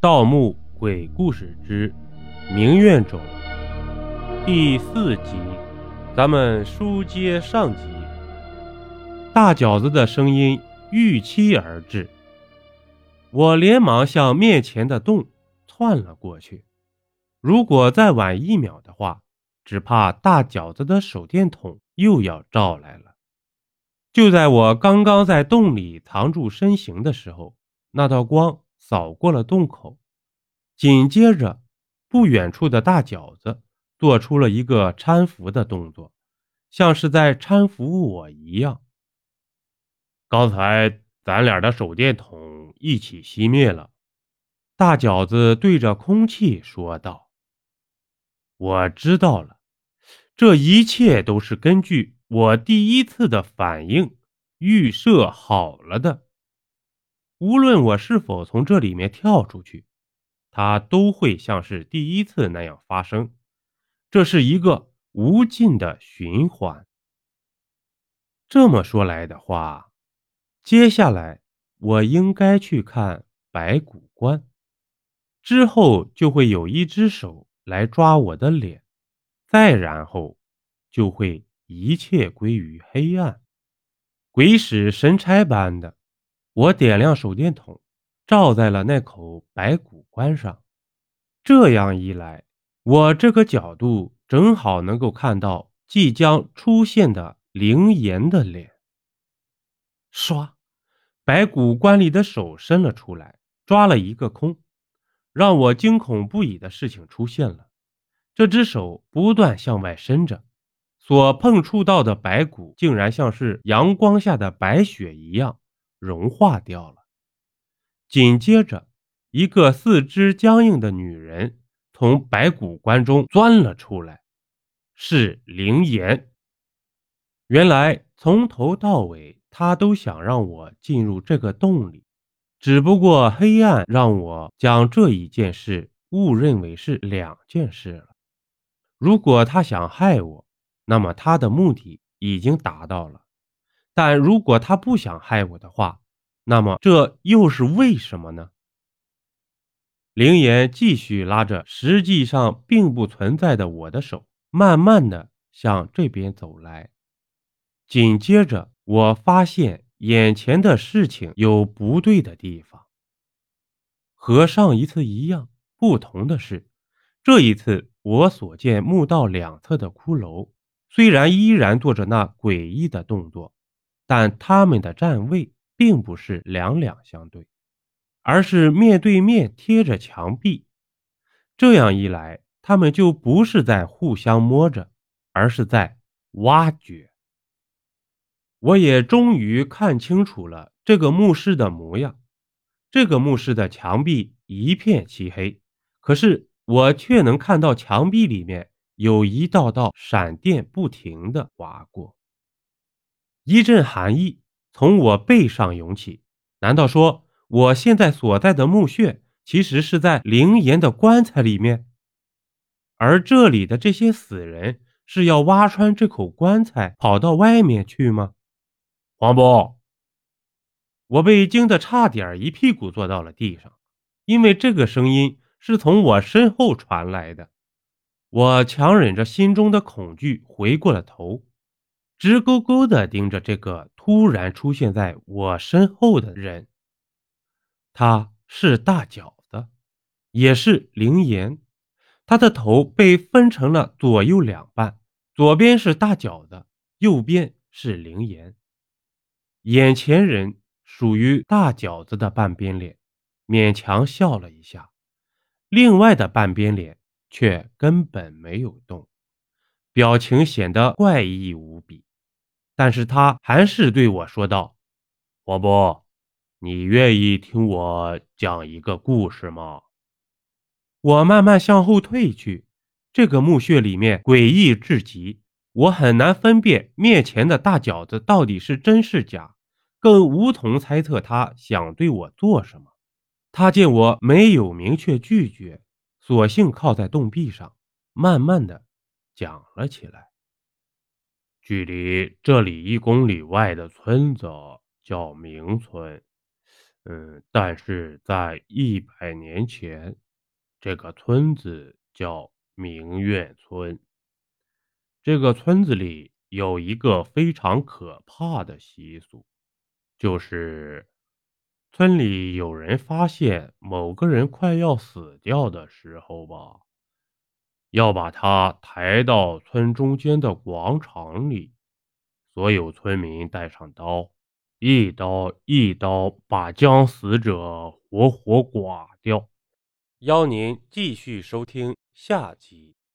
盗墓鬼故事之明院冢第四集，咱们书接上集。大饺子的声音预期而至，我连忙向面前的洞窜了过去。如果再晚一秒的话，只怕大饺子的手电筒又要照来了。就在我刚刚在洞里藏住身形的时候，那道光。扫过了洞口，紧接着，不远处的大饺子做出了一个搀扶的动作，像是在搀扶我一样。刚才咱俩的手电筒一起熄灭了，大饺子对着空气说道：“我知道了，这一切都是根据我第一次的反应预设好了的。”无论我是否从这里面跳出去，它都会像是第一次那样发生。这是一个无尽的循环。这么说来的话，接下来我应该去看白骨观，之后就会有一只手来抓我的脸，再然后就会一切归于黑暗，鬼使神差般的。我点亮手电筒，照在了那口白骨棺上。这样一来，我这个角度正好能够看到即将出现的灵岩的脸。唰，白骨棺里的手伸了出来，抓了一个空。让我惊恐不已的事情出现了：这只手不断向外伸着，所碰触到的白骨竟然像是阳光下的白雪一样。融化掉了。紧接着，一个四肢僵硬的女人从白骨棺中钻了出来，是灵岩。原来从头到尾，她都想让我进入这个洞里，只不过黑暗让我将这一件事误认为是两件事了。如果她想害我，那么她的目的已经达到了。但如果他不想害我的话，那么这又是为什么呢？灵岩继续拉着实际上并不存在的我的手，慢慢的向这边走来。紧接着，我发现眼前的事情有不对的地方。和上一次一样，不同的是，这一次我所见墓道两侧的骷髅，虽然依然做着那诡异的动作。但他们的站位并不是两两相对，而是面对面贴着墙壁。这样一来，他们就不是在互相摸着，而是在挖掘。我也终于看清楚了这个墓室的模样。这个墓室的墙壁一片漆黑，可是我却能看到墙壁里面有一道道闪电不停的划过。一阵寒意从我背上涌起，难道说我现在所在的墓穴其实是在灵岩的棺材里面？而这里的这些死人是要挖穿这口棺材跑到外面去吗？黄渤，我被惊得差点一屁股坐到了地上，因为这个声音是从我身后传来的。我强忍着心中的恐惧，回过了头。直勾勾地盯着这个突然出现在我身后的人，他是大饺子，也是灵岩。他的头被分成了左右两半，左边是大饺子，右边是灵岩。眼前人属于大饺子的半边脸，勉强笑了一下，另外的半边脸却根本没有动，表情显得怪异无比。但是他还是对我说道：“黄波，你愿意听我讲一个故事吗？”我慢慢向后退去，这个墓穴里面诡异至极，我很难分辨面前的大饺子到底是真是假，更无从猜测他想对我做什么。他见我没有明确拒绝，索性靠在洞壁上，慢慢的讲了起来。距离这里一公里外的村子叫明村，嗯，但是在一百年前，这个村子叫明月村。这个村子里有一个非常可怕的习俗，就是村里有人发现某个人快要死掉的时候吧，要把他抬到村中间的广场里，所有村民带上刀。一刀一刀把将死者活活剐掉。邀您继续收听下集。